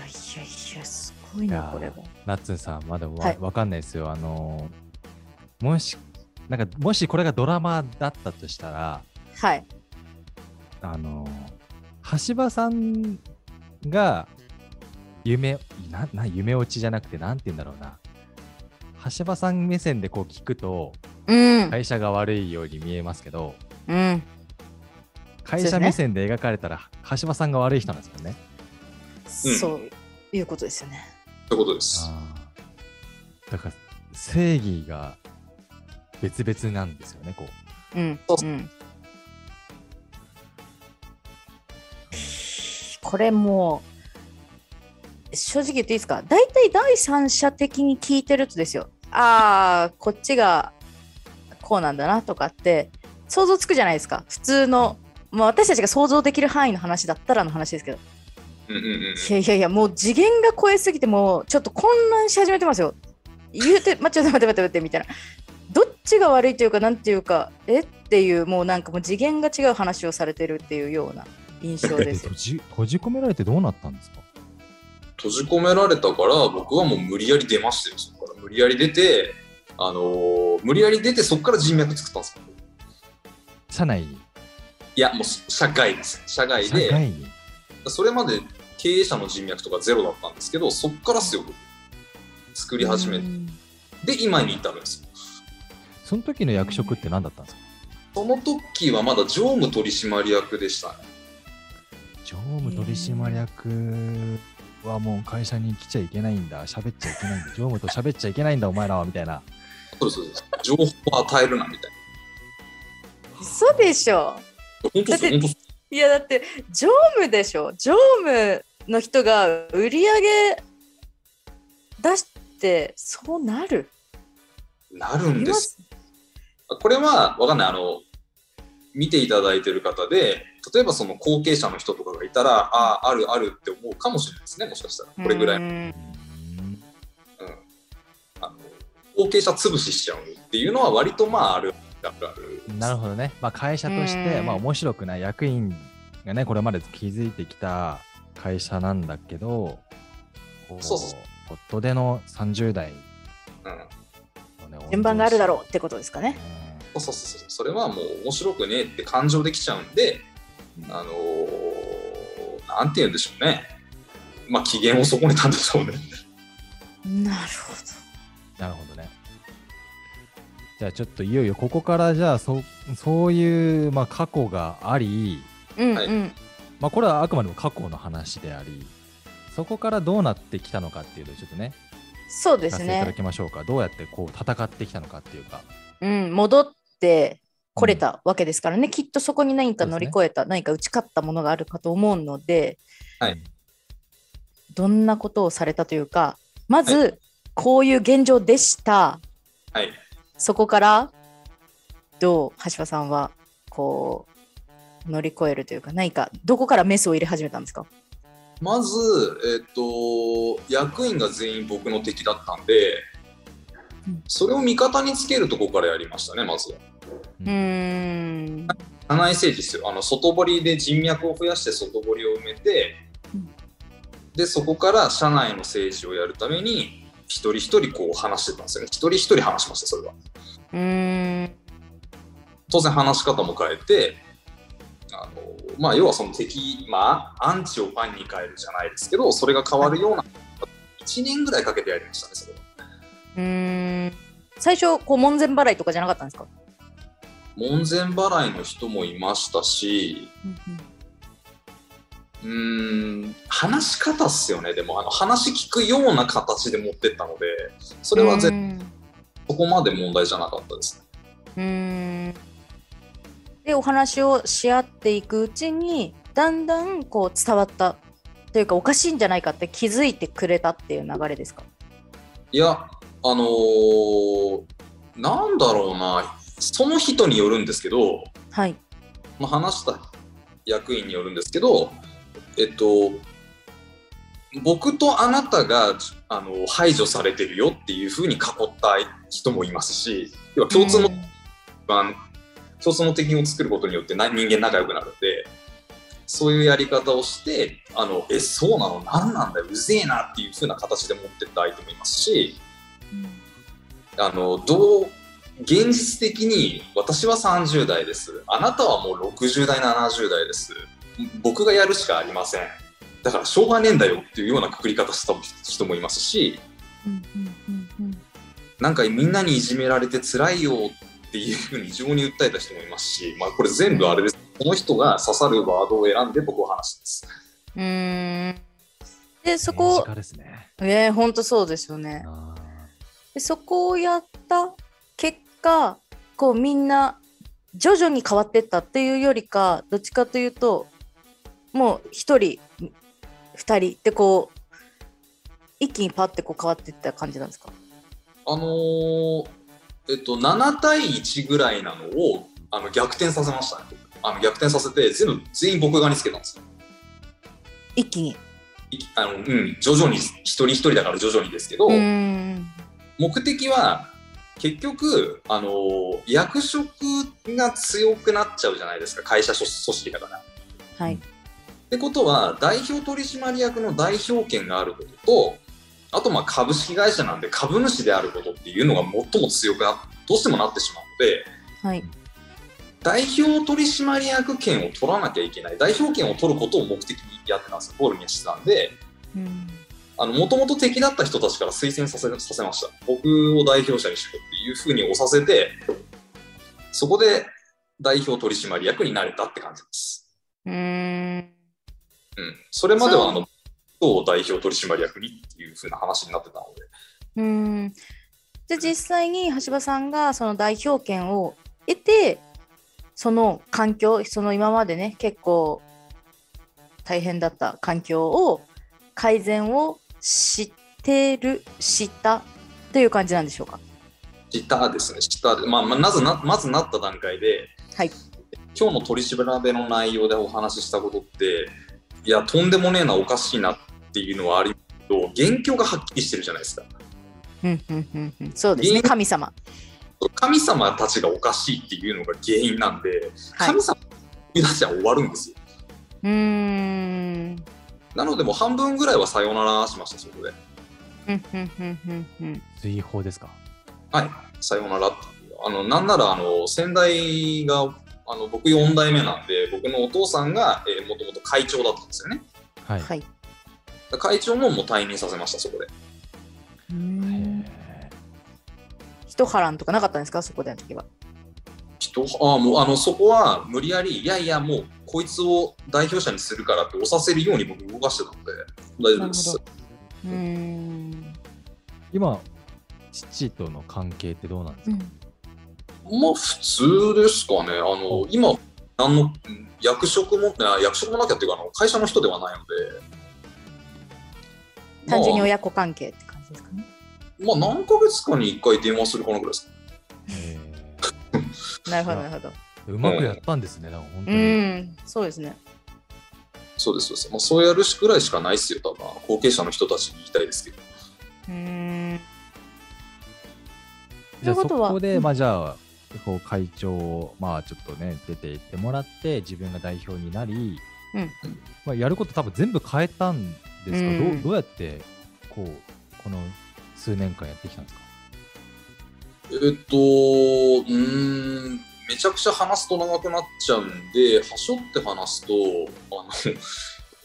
やいやいやすごいなこれは。ナッツンさんまだわ,、はい。わかんないですよ。あのもしなんかもしこれがドラマだったとしたらはい。あの橋場さんが夢なな夢落ちじゃなくてなんて言うんだろうな橋場さん目線でこう聞くとうん、会社が悪いように見えますけどうん。会社目線で描かれたら橋場さんが悪い人なんですよね。うん。そういうことですよね。ということです。あー。だから正義が別々なんですよねこう。うん、そう。うん、これもう正直言っていいですか？大体第三者的に聞いてるとですよああこっちがこうなんだなとかって想像つくじゃないですか。普通の、まあ、私たちが想像できる範囲の話だったらの話ですけど。うんうんうん。いやいやいやもう次元が超えすぎてもうちょっと混乱し始めてますよ。言うて、ま、ちょっと待って待って待ってみたいな。どっちが悪いというかなんていうかえっていうもうなんかもう次元が違う話をされてるっていうような印象でですよ。閉じ閉じ込められてどうなったんですか？閉じ込められたから、僕はもう無理やり出ましたよ。無理やり出て、あのー無理やり出て、そこから人脈作ったんですよ。社内に？いや、もう社外です。社外社で、外に？それまで経営者の人脈とかゼロだったんですけど、そこからっすよ、僕作り始めて。うんで、今に至るんですよ。その時の役職って何だったんですか？その時はまだ常務取締役でしたね。常務取締役はもう会社に来ちゃいけないんだ。喋っちゃいけないんだ。常務と喋っちゃいけないんだお前らはみたいな。そうですそうです。情報を与えるな、みたい嘘でしょ。だっていやだって常務でしょ。常務の人が売り上げ出してそうなる。なるんです。これはわかんない。あの見ていただいてる方で例えばその後継者の人とかがいたらあああるあるって思うかもしれないですねもしかしたら。これぐらい、うん。うん。あの後継者潰ししちゃうっていうのは割とまああるあるある。なるほどね、まあ、会社として、うん。まあ、面白くない役員がねこれまで築いてきた会社なんだけどこそうそうそう。ホットでの30代うん。順番があるだろううってことですかね。そうそうそうそうそれはもう面白くねえって感情できちゃうんであのーなんて言うんでしょうね。まあ機嫌を損ねたんでしょうね。なるほなるほどね。じゃあちょっといよいよここからじゃあそそういう、まあ、過去があり、ど。うんうん。はいまあ、これはあくまでも過去の話でありそこからどうなってきたのかっていうのをちょっとねそうです聞かせていただね。きましょうか、どうやってこう戦ってきたのかっていうか。うん、戻ってこれたわけですからね、きっとそこに何か乗り越えた、何か打ち勝ったものがあるかと思うので、はい。どんなことをされたというか、まず、はこういう現状でした。はい。そこからどう橋場さんはこう乗り越えるというか何かどこからメスを入れ始めたんですか？まず、えっと、役員が全員僕の敵だったんで、うんそれを味方につけるとこからやりましたね、まずは。うーん社内政治ですよ。あの外堀で人脈を増やして外堀を埋めて、うんで、そこから社内の政治をやるために、一人一人こう話してたんですよね。一人一人話しました、それは。うーん当然話し方も変えて、あのまあ、要はその敵、まあ、アンチをファンに変えるじゃないですけど、それが変わるような、1年ぐらいかけてやりましたね、それは。うーん。最初こう門前払いとかじゃなかったんですか、門前払いの人もいましたし、うーん、話し方っすよね、でも、あの話聞くような形で持ってったので、そそれはぜん。そこまで問題じゃなかったです。ね。うーん。でお話をし合っていくうちにだんだんこう伝わったというかおかしいんじゃないかって気づいてくれたっていう流れですか？いや、あのーなんだろうな、その人によるんですけど、はい。まあ、話した役員によるんですけど、えっと、僕とあなたがあの排除されてるよっていうふうに囲った人もいますし、要は共通の、あの共通の敵を作ることによってな人間仲良くなるんで、そういうやり方をして、あのえ、そうなの？何なんだよ、うぜえなっていうふうな形で持ってった相手もいますし、あのどう現実的に私は30代です。あなたはもう60代70代です。僕がやるしかありません。だからしょうがねえんだよ。っていうようなくくり方した人もいますし。うんうんうんうん。なんかみんなにいじめられて辛いよっていうふうに異常に訴えた人もいますし、まあ、これ全部あれです。この人が刺さるワードを選んで僕は話してます。うーん。でそこ家ですね。えー、ほんとそうですよね。あでそこをやった結果こうみんな徐々に変わってったっていうよりかどっちかというともう1人2人ってこう一気にパッてこう変わっていった感じなんですか？あのーえっと7対1ぐらいなのをあの逆転させましたね。あの逆転させて全部全員僕側につけたんですよ。一気に。いあのうん、徐々に一人一人だから徐々にですけど、うーん目的は結局あの役職が強くなっちゃうじゃないですか会社組織だから。っはい。てことは代表取締役の代表権があることとあとまあ株式会社なんで株主であることっていうのが最も強くなどうしてもなってしまうのではい。代表取締役権を取らなきゃいけない。代表権を取ることを目的にやってたんですゴールにしてたんで。うんもともと敵だった人たちから推薦させさせました。僕を代表者にしろっていうふうに押させて、そこで代表取締役になれたって感じです。うーんうん。それまでは、あの、党代表取締役にっていうふうな話になってたので、うーんで実際に橋場さんがその代表権を得てその環境その今までね結構大変だった環境を改善をしてるしたという感じなんでしょうか？したですね、した。で、まあ、まずな、まずなった段階で、はい。今日の取り調べの内容でお話ししたことって、いや、とんでもねえな、おかしいなっていうのはありますけど、元凶がはっきりしてるじゃないですか。うんうんうんうん。そうですね。神様。神様たちがおかしいっていうのが原因なんで、はい。神様に出しは終わるんですよ。うーんなのでもう半分ぐらいはさよならしました、そこで。うんうんうんうんうん追放ですか。はい、さよなら。あの、なんなら、あの、先代が、あの、僕4代目なんで、僕のお父さんが、えー、もともと会長だったんですよね。はい。はい会長ももう退任させました、そこで。一波乱とかなかったんですかそこでの時は人？あもうあのそこは無理やり、いやいや、もうこいつを代表者にするからって押させるように僕動かしてたので、大丈夫です。うーんー今、父との関係ってどうなんですか、うんまあ普通ですかね。あの今何のうん役職もあ役職もなきゃっていうかあの会社の人ではないので。単純にまあ、親子関係って感じですかね？まあ何ヶ月かに1回電話するかなぐらいですか。えなるほど、なるほど。ーうまくやったんですね、だから本当うに。ん、そうですね。そうです、そうです。もうそうやるしくらいしかないっすよ、多分。後継者の人たちに言いたいですけど。うん。じゃあそということはこで、うんまあじゃあ、こう会長を、まあちょっとね、出て行ってもらって、自分が代表になり、うんまあ、やること多分全部変えたんですか、うんどうどうやって、こう、この数年間やってきたんですか？えっと、うーん、めちゃくちゃ話すと長くなっちゃうんで、はしょって話すと、あの、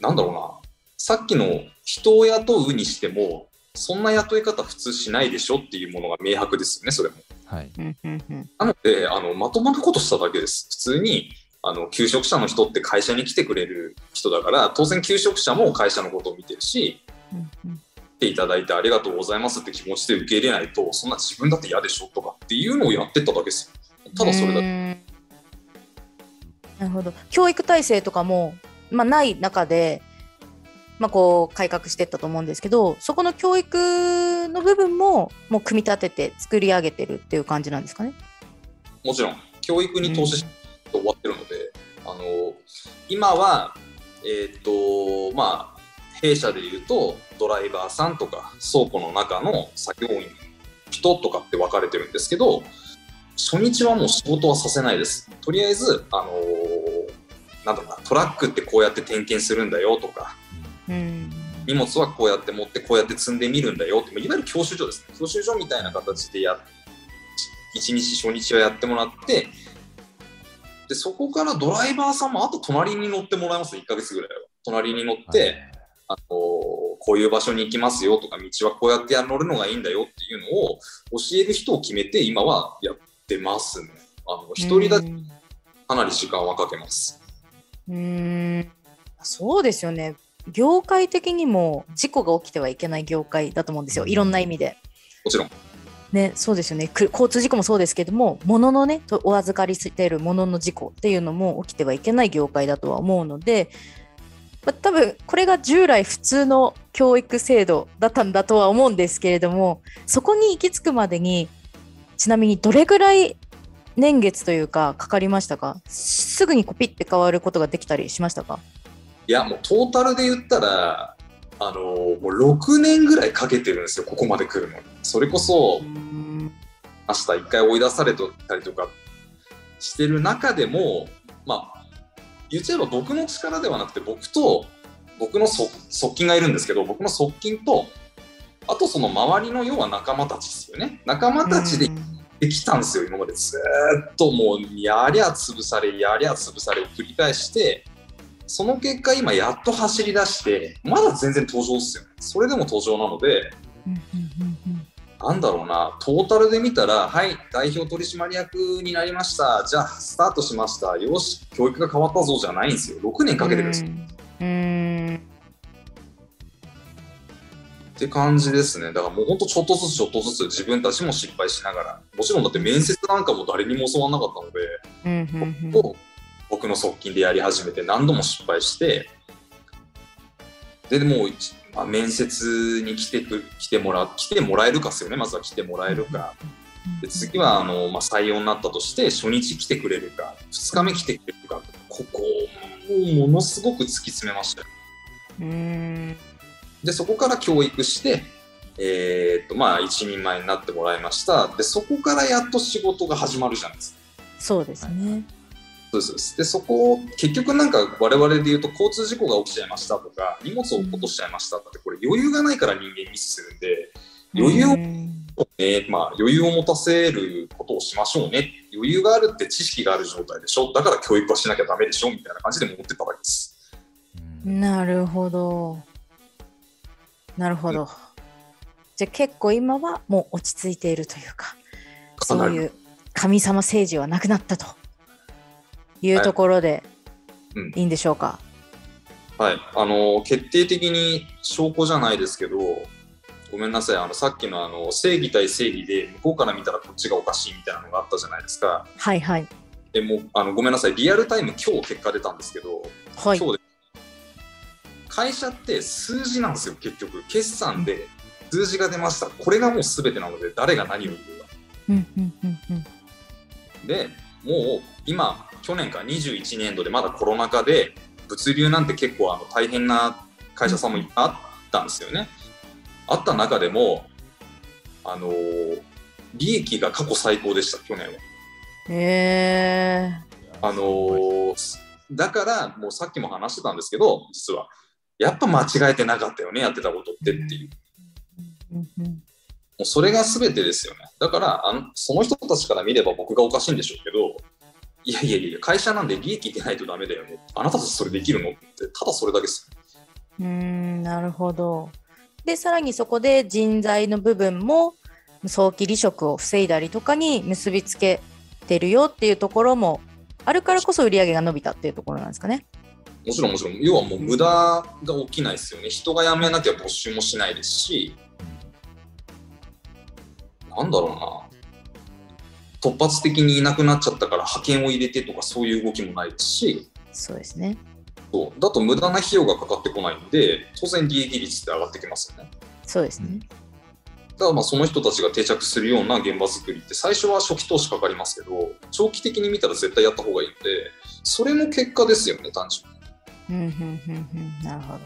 なんだろうな、さっきの人を雇うにしても、そんな雇い方普通しないでしょっていうものが明白ですよね、それも。はい。うんうんうんなので、あのまともなことしただけです。普通にあの求職者の人って会社に来てくれる人だから、当然求職者も会社のことを見てるし、うんうん来ていただいてありがとうございますって気持ちで受け入れないと、そんな自分だって嫌でしょとかっていうのをやってっただけですよ。ただそれだけ。うんなるほど教育体制とかも、まあ、ない中で、まあ、こう改革していったと思うんですけどそこの教育の部分ももう組み立てて作り上げてるっていう感じなんですかね？もちろん、教育に投資して終わってるので、あの今は、えっ、と、まあ、弊社でいうと、ドライバーさんとか、倉庫の中の作業員、人とかって分かれてるんですけど、初日はもう仕事はさせないです。とりあえず、あのなんだろうな、トラックってこうやって点検するんだよとか、うん。荷物はこうやって持ってこうやって積んでみるんだよっていわゆる教習所です。ね教習所みたいな形でや一日初日はやってもらってでそこからドライバーさんもあと隣に乗ってもらいます。1ヶ月ぐらいは。隣に乗って、あのこういう場所に行きますよとか道はこうやって乗るのがいいんだよっていうのを教える人を決めて今はやってますね。あの一人だけうんかなり時間はかけます。うん。そうですよね。業界的にも事故が起きてはいけない業界だと思うんですよ。いろんな意味で。もちろん。ね、そうですよね。く交通事故もそうですけども物のねとお預かりしているものの事故っていうのも起きてはいけない業界だとは思うので、まあ、多分これが従来普通の教育制度だったんだとは思うんですけれどもそこに行き着くまでにちなみにどれぐらい年月というかかかりましたか？すぐにこうピッて変わることができたりしましたか？いやもうトータルで言ったらあのもう6年ぐらいかけてるんですよここまで来るのに。それこそうん。明日一回追い出されたりとかしてる中でもまあ言っちゃえば僕の力ではなくて僕と僕の側近がいるんですけど僕の側近とあとその周りの要は仲間たちですよね。仲間たちでできたんですよ今まで。ずっともうやりゃ潰されやりゃ潰されを繰り返してその結果今やっと走り出してまだ全然登場ですよね。それでも登場なのでうんうん。なんだろうな、トータルで見たら、はい、代表取締役になりました、じゃあスタートしました、よし、教育が変わったぞじゃないんですよ、6年かけてるん。ですよ。って感じですね、だからもう本当、ちょっとずつちょっとずつ自分たちも失敗しながら、もちろんだって面接なんかも誰にも教わらなかったので、うんうんうん。を僕の側近でやり始めて、何度も失敗して、で、もう一、まあ、面接に来てく来てもら来てもらえるかですよね、まずは来てもらえるか。で次はあの、まあ、採用になったとして初日来てくれるか2日目来てくれるかここをものすごく突き詰めましたでそこから教育して、えーっとまあ、一人前になってもらいました。でそこからやっと仕事が始まるじゃないですか。そうですね。そうですそうです。でそこを結局なんか我々で言うと交通事故が起きちゃいましたとか荷物を落としちゃいましたってこれ余裕がないから人間ミスする。ん。で余裕をうんねまあ、余裕を持たせることをしましょうね。余裕があるって知識がある状態でしょ。だから教育はしなきゃダメでしょみたいな感じで持ってたわけです。うん。なるほど。なるほど。じゃあ結構今はもう落ち着いているというか、そういう神様政治はなくなったというところでうん。いいんでしょうか？はい。あの決定的に証拠じゃないですけどごめんなさい。あのさっきのあの正義対正義で向こうから見たらこっちがおかしいみたいなのがあったじゃないですか。はいはい。でもうあのごめんなさい。リアルタイム今日結果出たんですけどはい。今日で会社って数字なんですよ結局。決算で数字が出ました。これがもう全てなので誰が何を言うか。うんうんうんうん。でもう今去年から21年度でまだコロナ禍で物流なんて結構あの大変な会社さんもいっぱいあったんですよね。あった中でもあのー利益が過去最高でした去年は。へえあのーだからもうさっきも話してたんですけど実はやっぱ間違えてなかったよねやってたことってっていう。うんうんもうそれが全てですよね。だからあの、その人たちから見れば僕がおかしいんでしょうけど、いやいやいや、会社なんで利益出ないとダメだよね。あなたたちそれできるのって、ただそれだけですよ。うーんなるほど。でさらにそこで人材の部分も早期離職を防いだりとかに結びつけてるよっていうところもあるからこそ売り上げが伸びたっていうところなんですかね。もちろんもちろん、要はもう無駄が起きないですよね。人が辞めなきゃ募集もしないですし、なんだろうな。突発的にいなくなっちゃったから派遣を入れてとかそういう動きもないですし、そうですね。そうだと無駄な費用がかかってこないんで、当然利益率って上がってきますよね。そうですね。だからまあその人たちが定着するような現場作りって最初は初期投資かかりますけど長期的に見たら絶対やった方がいいのでそれも結果ですよね単純に。うんうんうんうんなるほど。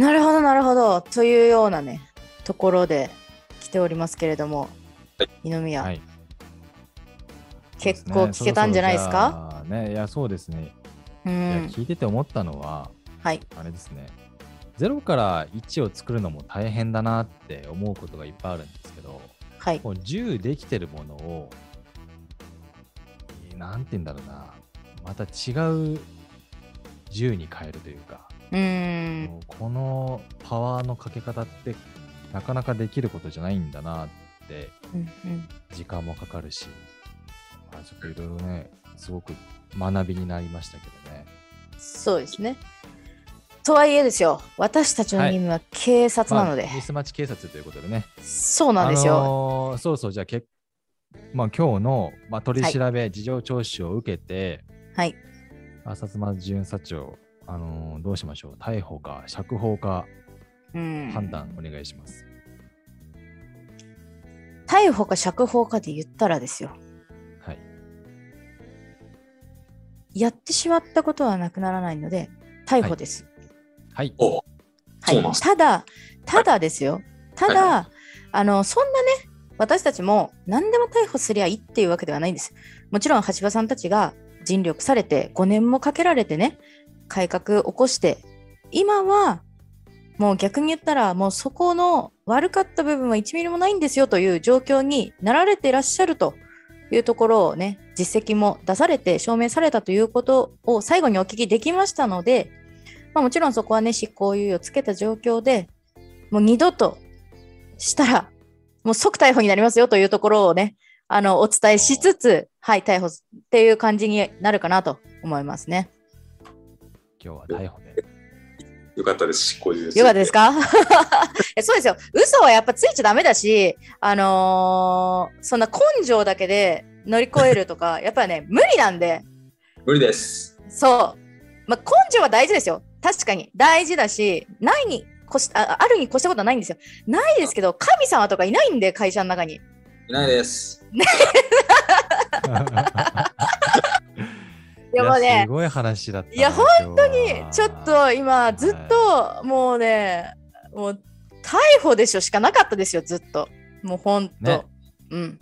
なるほどなるほどというようなねところで来ておりますけれども、はい二宮、はい。結構聞けたんじゃないですか、ね、いや、そうですね。ういやん聞いてて思ったのは、はい。あれですね。0から1を作るのも大変だなって思うことがいっぱいあるんですけど、はい。もう10できてるものを、えーなんて言うんだろうな、また違う10に変えるというか、うーんこのパワーのかけ方ってなかなかできることじゃないんだなってうんうん。時間もかかるし、まあ、ちょっといろいろねすごく学びになりましたけどね。そうですね。とはいえですよ、私たちの任務は警察なので、まあミスマッチ警察ということでね。そうなんですよ。あのーそうそうじゃあけまあ、今日の、まあ、取り調べ、事情聴取を受けてはい。浅妻巡査長、あのーどうしましょう。逮捕か釈放かうん、判断お願いします、逮捕か釈放かで言ったらですよ、はい。やってしまったことはなくならないので、逮捕です。はい。おはい。そうなんですただ、ただですよ。ただ、はあの、そんなね、私たちも何でも逮捕すりゃいいっていうわけではないんです。もちろん、橋場さんたちが尽力されて、5年もかけられてね、改革起こして、今は、もう逆に言ったら、もうそこの悪かった部分は1ミリもないんですよという状況になられていらっしゃるというところをね、実績も出されて証明されたということを最後にお聞きできましたので、まあ、もちろんそこはね、執行猶予をつけた状況で、もう二度としたら、もう即逮捕になりますよというところをね、あの、お伝えしつつ、はい、逮捕っていう感じになるかなと思いますね。今日は逮捕よかったです執行猶予よかったですか？えそうですよ。嘘はやっぱついちゃダメだし、あのーそんな根性だけで乗り越えるとか、やっぱりね、無理なんで、無理ですそう。まあ、根性は大事ですよ。確かに。大事だし、ないに越しあ、あるに越したことはないんですよ。ないですけど、神様とかいないんで、会社の中に。いないですい やもうねすごい話だったないや本当にちょっと今、ずっと、もうね、もう、逮捕でしょしかなかったですよ、ずっと。もうほんと。ねうん。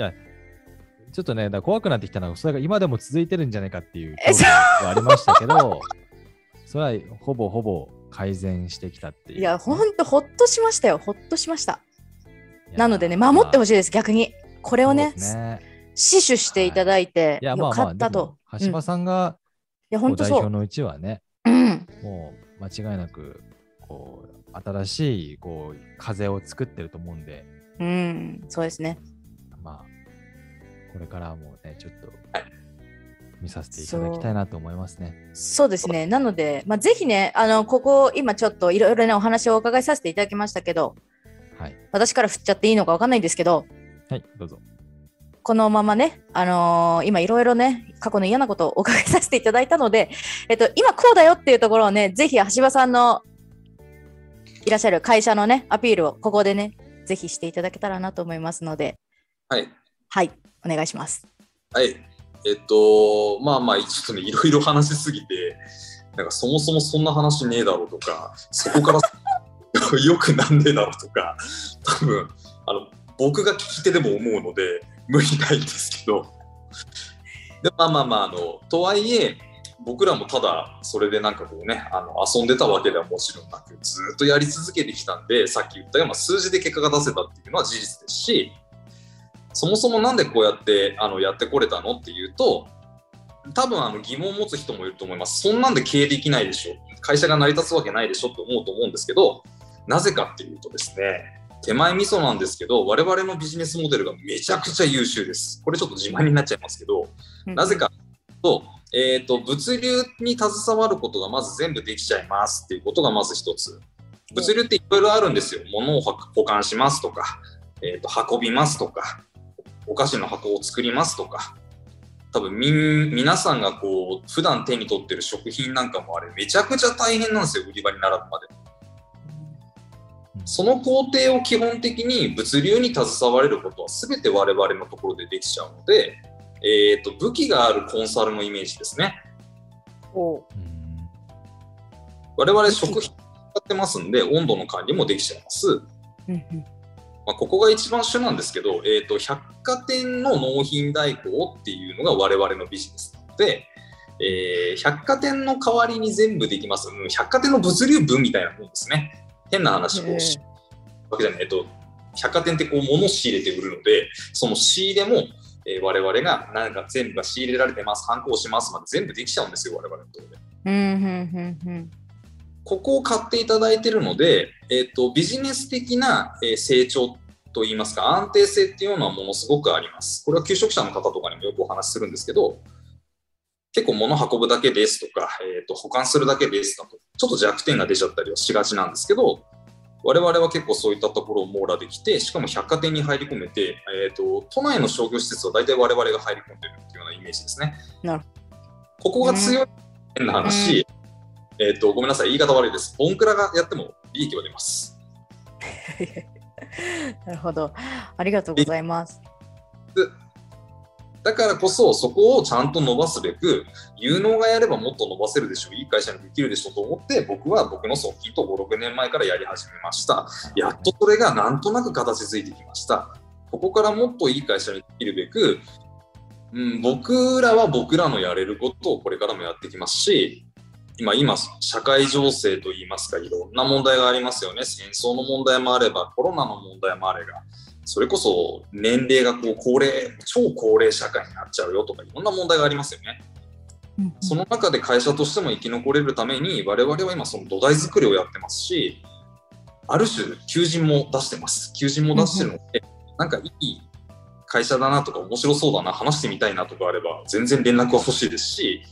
ちょっとね、だ怖くなってきたのが、それが今でも続いてるんじゃないかっていうはありましたけど、それはほぼほぼ改善してきたっていう。いや、ほんと、ほっとしましたよ。ほっとしました。なのでね、守ってほししいです、逆に。これをね、ね死守していただいて、よかったと。橋場さんがいや、こほんとそう。う代表のうちはね、うん。もう間違いなく、こう、新しいこう風を作ってると思うんで、うん、そうですね。まあ、これからもね、ちょっと見させていただきたいなと思いますね。そうですね。なので、まあ、ぜひね、あの、ここ、今ちょっといろいろね、お話をお伺いさせていただきましたけど、はい。私から振っちゃっていいのかわかんないんですけど、はい、どうぞ。このままね、あのー今いろいろね、過去の嫌なことをお伺いさせていただいたので、えっと、今こうだよっていうところをね、ぜひ橋場さんのいらっしゃる会社のね、アピールをここでね、ぜひしていただけたらなと思いますので、はい。はい、お願いします。はい。えっと、まあまあ、ちょっとね、いろいろ話しすぎて、なんかそもそもそんな話ねえだろうとか、そこから よくなんねえだろうとか、多分、あの、僕が聞き手でも思うので、無理ないんですけど、でまあまあまあ、あの、とはいえ、僕らもただそれでなんかこうねあの遊んでたわけではもちろんなくずっとやり続けてきたんでさっき言ったような数字で結果が出せたっていうのは事実ですしそもそもなんでこうやってあのやってこれたのっていうと多分あの疑問を持つ人もいると思います。そんなんで経営できないでしょ。会社が成り立つわけないでしょって思うと思うんですけどなぜかっていうとですね手前味噌なんですけど我々のビジネスモデルがめちゃくちゃ優秀ですこれちょっと自慢になっちゃいますけどなぜかとえーと、物流に携わることがまず全部できちゃいますっていうことがまず一つ。物流っていろいろあるんですよ。物を保管しますとか、えーと、運びますとか、お菓子の箱を作りますとか、多分み皆さんがこう普段手に取ってる食品なんかもあれめちゃくちゃ大変なんですよ、売り場に並ぶまで。その工程を基本的に物流に携われることは全て我々のところでできちゃうので、えーと、武器があるコンサルのイメージですね。我々食品使ってますんで温度の管理もできちゃいます。まあ、ここが一番主なんですけど、えーと、百貨店の納品代行っていうのが我々のビジネスなので、えー、百貨店の代わりに全部できます。うん、百貨店の物流部みたいなもんですね。変な話をし、わけじゃない。えっと、百貨店ってこう物を仕入れて売るので、その仕入れもえー、我々がなんか全部が仕入れられてます、反抗しますまで全部できちゃうんですよ、我々のところで。ここを買っていただいているので、えーと、ビジネス的な、え成長といいますか、安定性っていうのはものすごくあります。これは求職者の方とかにもよくお話しするんですけど、結構物運ぶだけですとか、えーと、保管するだけですとか、ちょっと弱点が出ちゃったりはしがちなんですけど、我々は結構そういったところを網羅できて、しかも百貨店に入り込めて、えーと、都内の商業施設は大体我々が入り込んでるっていうようなイメージですね。なるここが強い変な話、えーと、ごめんなさい、言い方悪いです。ボンクラがやっても利益は出ます。なるほど。ありがとうございます。だからこそ、そこをちゃんと伸ばすべく、有能がやればもっと伸ばせるでしょう、いい会社にできるでしょうと思って、僕は僕の側近と5、6年前からやり始めました。やっとそれがなんとなく形づいてきました。ここからもっといい会社にできるべく、うん、僕らは僕らのやれることをこれからもやってきますし、今、今、社会情勢といいますか、いろんな問題がありますよね。戦争の問題もあれば、コロナの問題もあれば、それこそ年齢がこう高齢、超高齢社会になっちゃうよとか、いろんな問題がありますよね。その中で会社としても生き残れるために、我々は今、その土台作りをやってますし、ある種、求人も出してます。求人も出してるので、なんかいい会社だなとか、面白そうだな、話してみたいなとかあれば、全然連絡は欲しいですし、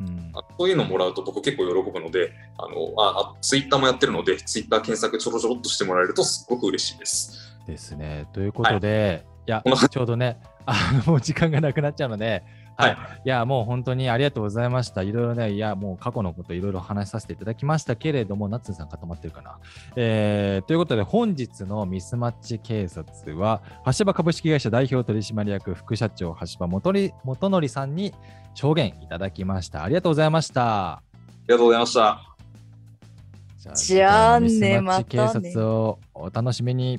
うん、そういうのもらうと僕結構喜ぶので、あのあツイッターもやってるので、ツイッター検索ちょろちょろっとしてもらえるとすごく嬉しいです。ですね。ということで、はい、いや、ちょうどね、あもう時間がなくなっちゃうので、はい、いや、もう本当にありがとうございました。いろいろね、いや、もう過去のこといろいろ話させていただきましたけれども、ナッツンさん固まってるかな？えー、ということで、本日のミスマッチ警察は、橋場株式会社代表取締役副社長、橋場元則さんに証言いただきました。ありがとうございました。ありがとうございました。じゃあね、またね。警察をお楽しみに。